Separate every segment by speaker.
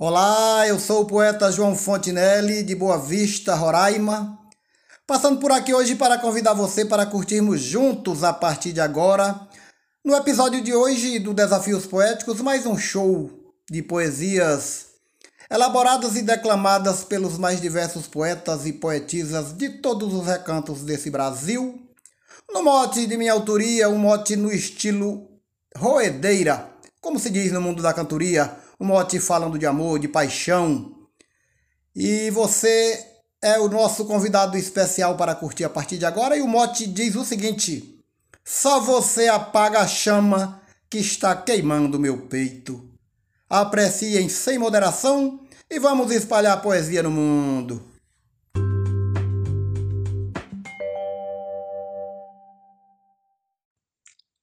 Speaker 1: Olá, eu sou o poeta João Fontinelli, de Boa Vista, Roraima. Passando por aqui hoje para convidar você para curtirmos juntos a partir de agora, no episódio de hoje do Desafios Poéticos, mais um show de poesias elaboradas e declamadas pelos mais diversos poetas e poetisas de todos os recantos desse Brasil. No mote de minha autoria, um mote no estilo roedeira, como se diz no mundo da cantoria um mote falando de amor, de paixão. E você é o nosso convidado especial para curtir a partir de agora. E o mote diz o seguinte: Só você apaga a chama que está queimando meu peito. Apreciem sem moderação e vamos espalhar poesia no mundo.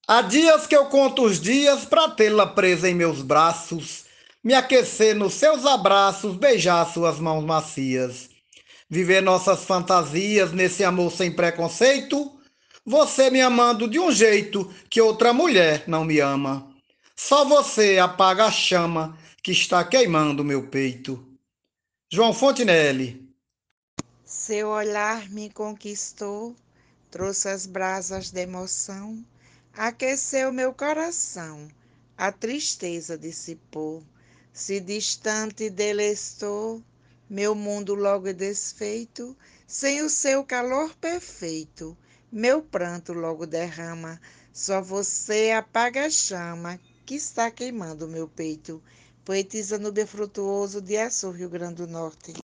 Speaker 1: Há dias que eu conto os dias para tê-la presa em meus braços me aquecer nos seus abraços, beijar suas mãos macias. Viver nossas fantasias nesse amor sem preconceito, você me amando de um jeito que outra mulher não me ama. Só você apaga a chama que está queimando meu peito. João Fontinelli.
Speaker 2: Seu olhar me conquistou, trouxe as brasas de emoção, aqueceu meu coração, a tristeza dissipou. Se distante dele estou, meu mundo logo é desfeito, sem o seu calor perfeito, meu pranto logo derrama, só você apaga a chama que está queimando meu peito. Poetisa Núbia Frutuoso de Açu, Rio Grande do Norte.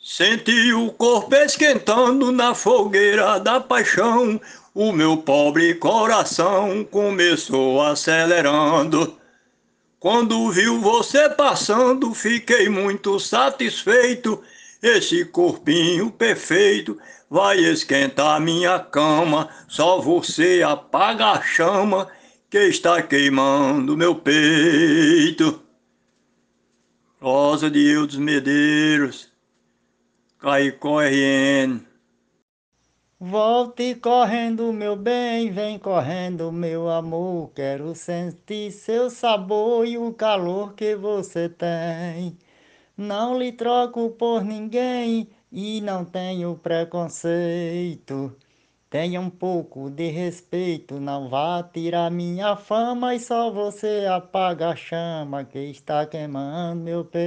Speaker 3: Senti o corpo esquentando na fogueira da paixão, o meu pobre coração começou acelerando. Quando viu você passando, fiquei muito satisfeito. Esse corpinho perfeito vai esquentar minha cama. Só você apaga a chama que está queimando meu peito. Rosa de Eudes Medeiros, Caicó RN.
Speaker 4: Volte correndo, meu bem, vem correndo, meu amor. Quero sentir seu sabor e o calor que você tem. Não lhe troco por ninguém e não tenho preconceito. Tenha um pouco de respeito, não vá tirar minha fama e só você apaga a chama que está queimando meu peito.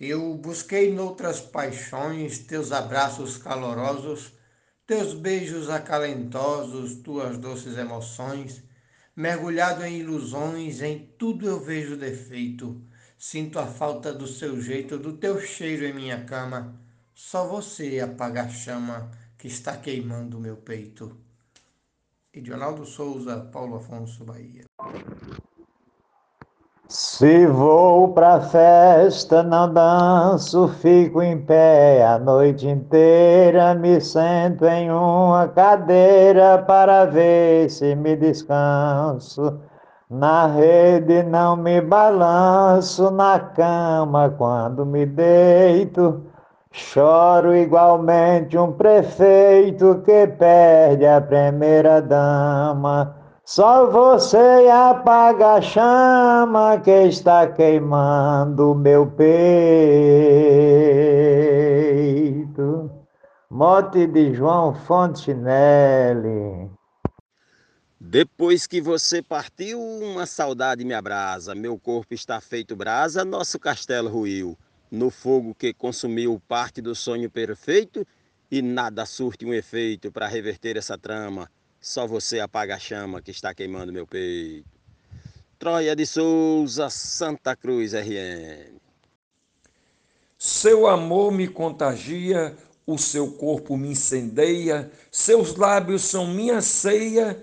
Speaker 5: Eu busquei noutras paixões teus abraços calorosos, teus beijos acalentosos, tuas doces emoções. Mergulhado em ilusões, em tudo eu vejo defeito. Sinto a falta do seu jeito, do teu cheiro em minha cama. Só você apaga a chama que está queimando meu peito. Edionaldo Souza, Paulo Afonso, Bahia.
Speaker 6: Se vou pra festa, não danço, fico em pé a noite inteira, me sento em uma cadeira para ver se me descanso. Na rede não me balanço, na cama quando me deito, choro igualmente um prefeito que perde a primeira dama. Só você apaga a chama que está queimando meu peito. Mote de João Fontinelli.
Speaker 7: Depois que você partiu, uma saudade me abrasa. Meu corpo está feito brasa, nosso castelo ruiu. No fogo que consumiu parte do sonho perfeito, e nada surte um efeito para reverter essa trama. Só você apaga a chama que está queimando meu peito. Troia de Souza, Santa Cruz RN.
Speaker 8: Seu amor me contagia, o seu corpo me incendeia, seus lábios são minha ceia,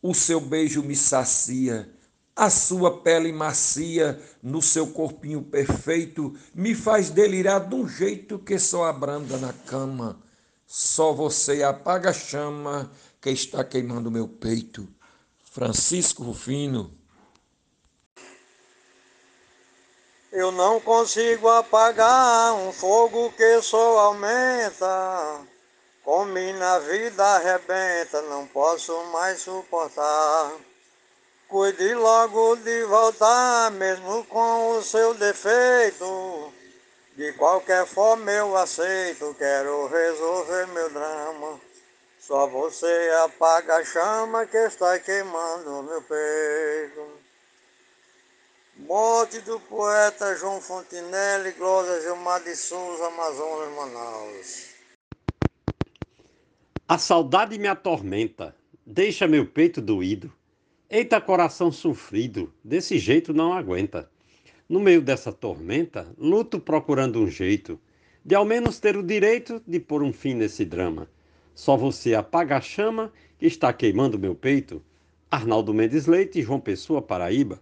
Speaker 8: o seu beijo me sacia. A sua pele macia, no seu corpinho perfeito, me faz delirar de um jeito que só abranda na cama. Só você apaga a chama que está queimando meu peito. Francisco Rufino.
Speaker 9: Eu não consigo apagar um fogo que só aumenta. Come na vida arrebenta, não posso mais suportar. Cuide logo de voltar, mesmo com o seu defeito. De qualquer forma eu aceito, quero resolver meu drama. Só você apaga a chama que está queimando meu peito. Morte do poeta João Fontinelli, Glória Gilmar de Souza, Amazonas, Manaus.
Speaker 10: A saudade me atormenta, deixa meu peito doído. Eita, coração sofrido, desse jeito não aguenta. No meio dessa tormenta, luto procurando um jeito de ao menos ter o direito de pôr um fim nesse drama. Só você apaga a chama que está queimando meu peito. Arnaldo Mendes Leite, João Pessoa, Paraíba.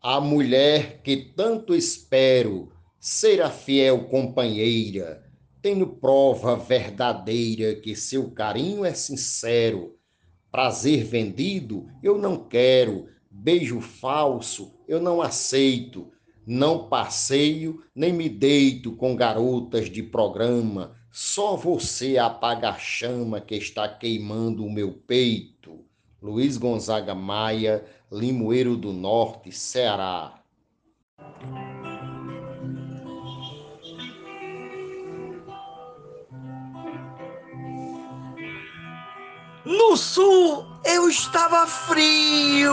Speaker 11: A mulher que tanto espero ser a fiel companheira. Tenho prova verdadeira que seu carinho é sincero. Prazer vendido eu não quero, Beijo falso eu não aceito. Não passeio nem me deito com garotas de programa. Só você apaga a chama que está queimando o meu peito. Luiz Gonzaga Maia, Limoeiro do Norte, Ceará.
Speaker 12: No sul eu estava frio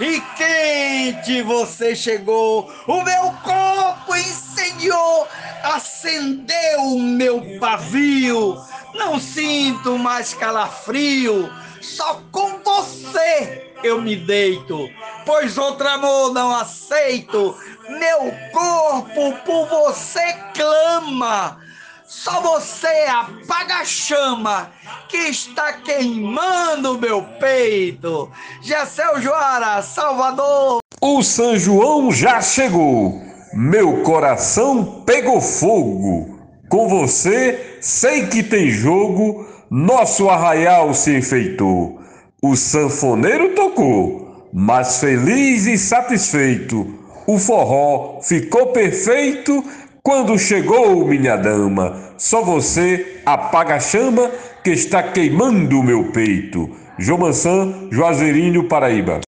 Speaker 12: e quente você chegou. O meu corpo incendiou, acendeu o meu pavio. Não sinto mais calafrio, só com você eu me deito, pois outro amor não aceito. Meu corpo por você clama só você apaga a chama que está queimando meu peito. Gessel Joara, Salvador.
Speaker 8: O São João já chegou. Meu coração pegou fogo. Com você, sei que tem jogo. Nosso arraial se enfeitou. O sanfoneiro tocou, mas feliz e satisfeito. O forró ficou perfeito quando chegou, minha dama, só você apaga a chama que está queimando o meu peito. João Mansan, Juazeirinho, Paraíba.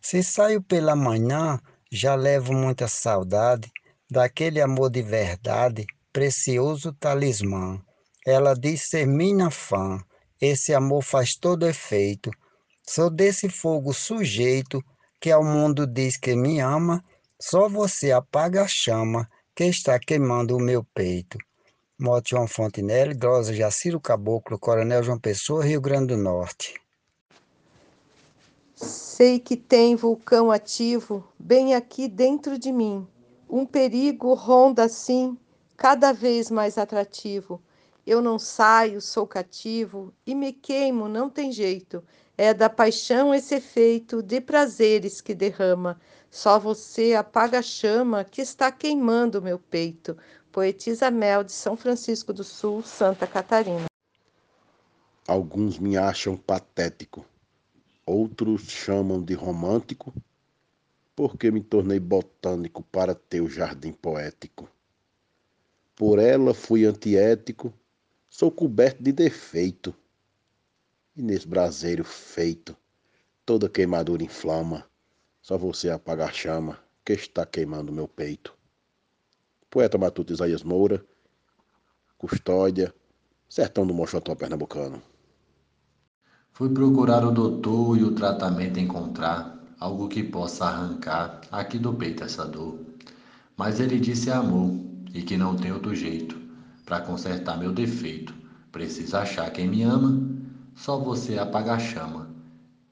Speaker 13: Se saio pela manhã, já levo muita saudade daquele amor de verdade, precioso talismã. Ela diz ser minha fã, esse amor faz todo efeito. Sou desse fogo sujeito que ao mundo diz que me ama, só você apaga a chama que está queimando o meu peito. Mote João Fontenelle, Glosa Jaciro Caboclo, Coronel João Pessoa, Rio Grande do Norte.
Speaker 14: Sei que tem vulcão ativo bem aqui dentro de mim. Um perigo ronda assim, cada vez mais atrativo. Eu não saio, sou cativo e me queimo, não tem jeito. É da paixão esse efeito de prazeres que derrama. Só você apaga a chama que está queimando meu peito. Poetisa Mel de São Francisco do Sul, Santa Catarina.
Speaker 15: Alguns me acham patético, outros chamam de romântico, porque me tornei botânico para ter o jardim poético. Por ela fui antiético, sou coberto de defeito. E nesse braseiro feito, toda queimadura inflama só você apaga a chama que está queimando meu peito. Poeta Matuto Isaías Moura, Custódia, Sertão do Mochotó Pernambucano.
Speaker 16: Fui procurar o doutor e o tratamento encontrar algo que possa arrancar aqui do peito essa dor. Mas ele disse amor e que não tem outro jeito para consertar meu defeito. Precisa achar quem me ama, só você apaga a chama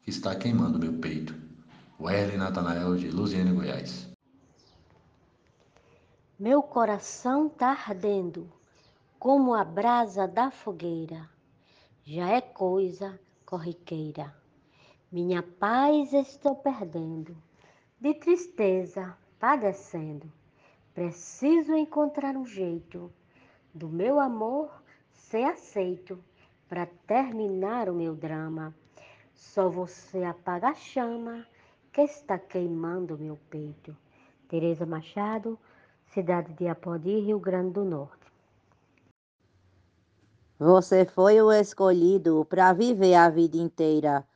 Speaker 16: que está queimando meu peito. Werley Natanael, de Luziane, Goiás.
Speaker 17: Meu coração tá ardendo, como a brasa da fogueira. Já é coisa corriqueira. Minha paz estou perdendo, de tristeza padecendo. Preciso encontrar um jeito do meu amor ser aceito para terminar o meu drama. Só você apaga a chama que está queimando meu peito. Tereza Machado, cidade de Apodi, Rio Grande do Norte.
Speaker 18: Você foi o escolhido para viver a vida inteira.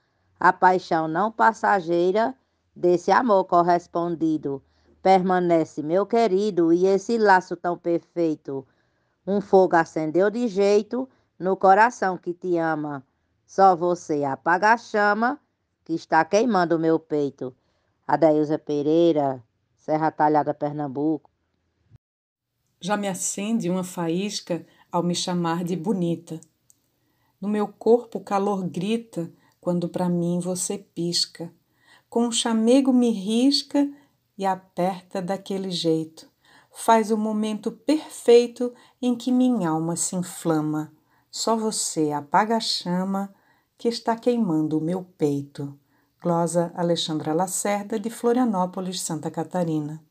Speaker 18: a paixão não passageira desse amor correspondido. Permanece, meu querido, e esse laço tão perfeito. Um fogo acendeu de jeito no coração que te ama. Só você apaga a chama que está queimando o meu peito. Adailza Pereira, Serra Talhada, Pernambuco.
Speaker 19: Já me acende uma faísca ao me chamar de bonita. No meu corpo o calor grita quando para mim você pisca. Com um chamego me risca e aperta daquele jeito. Faz o momento perfeito em que minha alma se inflama. Só você apaga a chama que está queimando o meu peito. Glosa Alexandra Lacerda, de Florianópolis, Santa Catarina.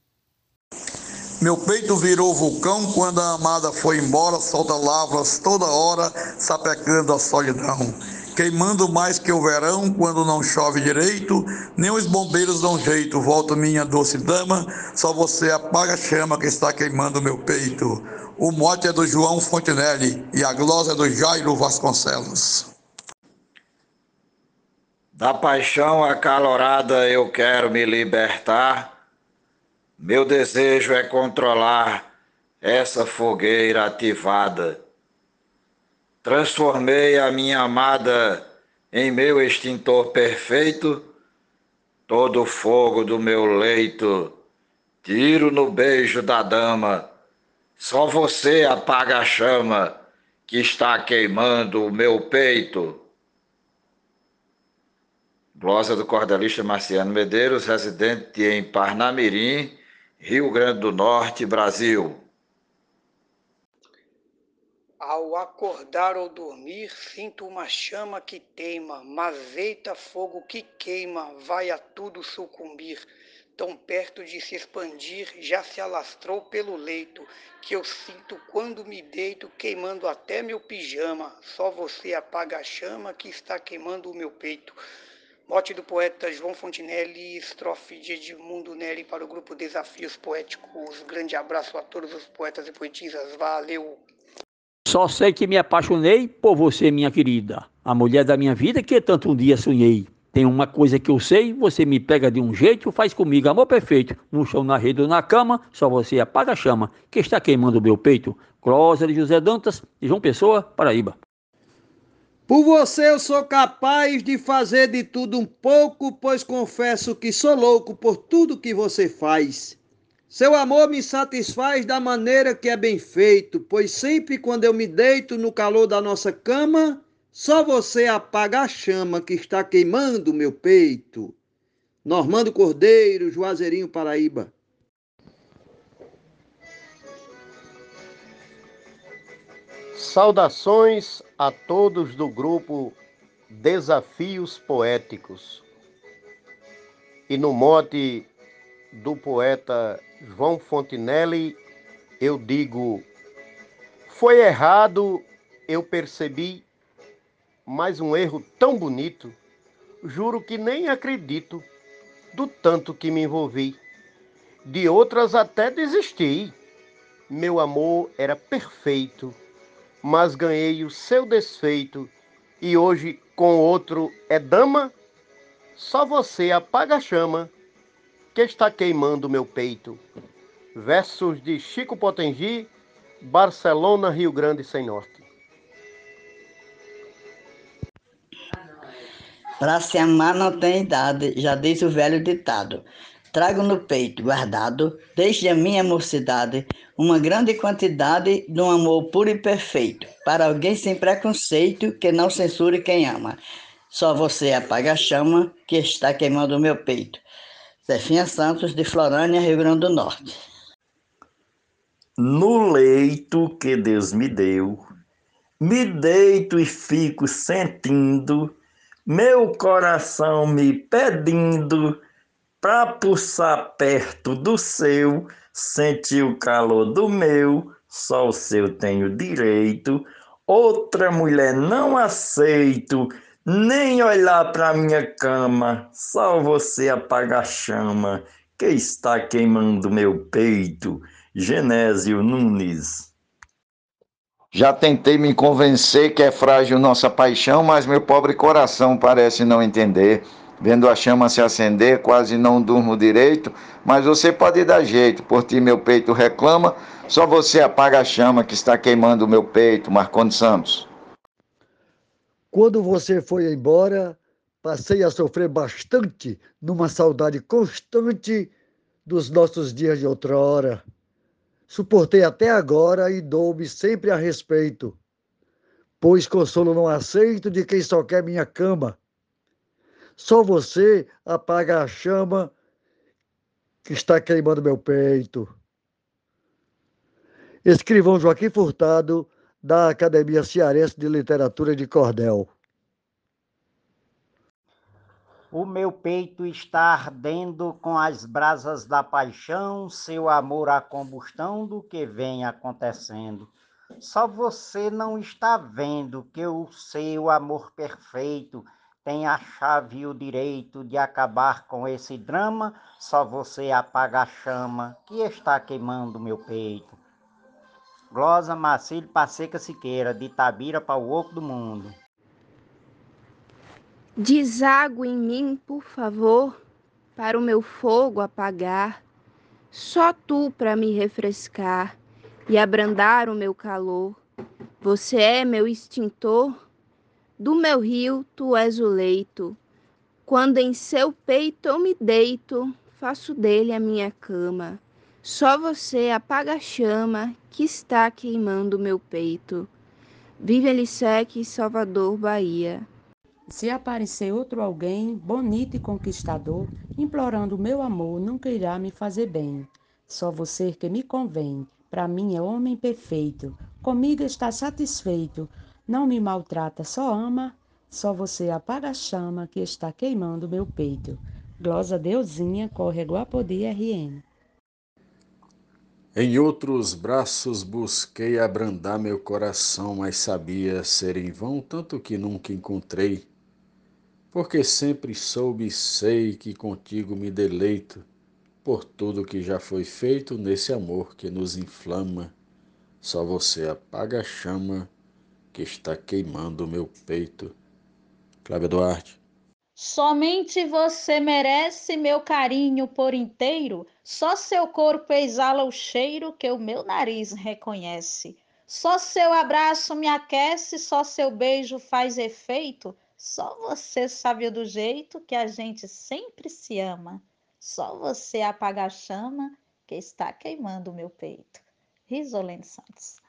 Speaker 20: Meu peito virou vulcão quando a amada foi embora, solta lavras toda hora, sapecando a solidão. Queimando mais que o verão quando não chove direito, nem os bombeiros dão jeito. Volta minha doce dama, só você apaga a chama que está queimando meu peito. O mote é do João Fontenelle e a glosa é do Jairo Vasconcelos.
Speaker 21: Da paixão acalorada eu quero me libertar meu desejo é controlar essa fogueira ativada. Transformei a minha amada em meu extintor perfeito, todo o fogo do meu leito, tiro no beijo da dama. Só você apaga a chama que está queimando o meu peito. Glosa do cordelista Marciano Medeiros, residente em Parnamirim, Rio Grande do Norte, Brasil.
Speaker 22: Ao acordar ou dormir, sinto uma chama que teima, mas eita fogo que queima, vai a tudo sucumbir. Tão perto de se expandir, já se alastrou pelo leito, que eu sinto quando me deito, queimando até meu pijama. Só você apaga a chama que está queimando o meu peito. Mote do poeta João Fontinelli, estrofe de Edmundo Nelly para o grupo Desafios Poéticos. Grande abraço a todos os poetas e poetisas. Valeu!
Speaker 3: Só sei que me apaixonei por você, minha querida, a mulher da minha vida que tanto um dia sonhei. Tem uma coisa que eu sei, você me pega de um jeito, faz comigo amor perfeito. No chão, na rede ou na cama, só você apaga a chama que está queimando o meu peito. Closa de José Dantas, de João Pessoa, Paraíba.
Speaker 23: Por você eu sou capaz de fazer de tudo um pouco, pois confesso que sou louco por tudo que você faz. Seu amor me satisfaz da maneira que é bem feito, pois sempre quando eu me deito no calor da nossa cama, só você apaga a chama que está queimando meu peito. Normando Cordeiro, Juazeirinho, Paraíba.
Speaker 5: Saudações a todos do grupo Desafios Poéticos. E no mote do poeta João Fontinelli, eu digo: foi errado, eu percebi, mas um erro tão bonito, juro que nem acredito do tanto que me envolvi. De outras até desisti. Meu amor era perfeito mas ganhei o seu desfeito e hoje com outro é dama? Só você apaga a chama que está queimando meu peito. Versos de Chico Potengi, Barcelona, Rio Grande sem Norte.
Speaker 24: Para se amar não tem idade, já diz o velho ditado. Trago no peito, guardado, desde a minha mocidade, uma grande quantidade de um amor puro e perfeito, para alguém sem preconceito que não censure quem ama. Só você apaga a chama que está queimando o meu peito. Zefinha Santos, de Florânia, Rio Grande do Norte.
Speaker 8: No leito que Deus me deu, me deito e fico sentindo, meu coração me pedindo pra pulsar perto do seu, sentir o calor do meu, só o seu tenho direito. Outra mulher não aceito, nem olhar pra minha cama, só você apaga a chama que está queimando meu peito. Genésio Nunes.
Speaker 25: Já tentei me convencer que é frágil nossa paixão, mas meu pobre coração parece não entender. Vendo a chama se acender, quase não durmo direito, mas você pode dar jeito, por ti meu peito reclama, só você apaga a chama que está queimando o meu peito, Marcondes Santos.
Speaker 26: Quando você foi embora, passei a sofrer bastante numa saudade constante dos nossos dias de outrora. Suportei até agora e dou-me sempre a respeito, pois consolo não aceito de quem só quer minha cama. Só você apaga a chama que está queimando meu peito. Escrivão Joaquim Furtado, da Academia Cearense de Literatura de Cordel.
Speaker 27: O meu peito está ardendo com as brasas da paixão, seu amor a combustão do que vem acontecendo. Só você não está vendo que o seu amor perfeito tem a chave e o direito de acabar com esse drama, só você apaga a chama que está queimando meu peito. Glosa Marcílio Passeca Siqueira, de Tabira para o Oco do Mundo.
Speaker 9: Deságua em mim, por favor, para o meu fogo apagar, só tu para me refrescar e abrandar o meu calor. Você é meu extintor do meu rio tu és o leito. Quando em seu peito eu me deito, faço dele a minha cama. Só você apaga a chama que está queimando meu peito. Vive Elisec, Salvador, Bahia.
Speaker 28: Se aparecer outro alguém, bonito e conquistador, implorando meu amor, nunca irá me fazer bem. Só você que me convém, para mim é homem perfeito. Comigo está satisfeito, não me maltrata, só ama, só você apaga a chama que está queimando meu peito. Glosa Deusinha, Córrego Apodi RN.
Speaker 29: Em outros braços busquei abrandar meu coração, mas sabia ser em vão, tanto que nunca encontrei. Porque sempre soube e sei que contigo me deleito, por tudo que já foi feito nesse amor que nos inflama. Só você apaga a chama que está queimando o meu peito. Cláudia Duarte.
Speaker 14: Somente você merece meu carinho por inteiro, só seu corpo exala o cheiro que o meu nariz reconhece. Só seu abraço me aquece, só seu beijo faz efeito. Só você sabe do jeito que a gente sempre se ama. Só você apaga a chama que está queimando o meu peito. Risolene Santos.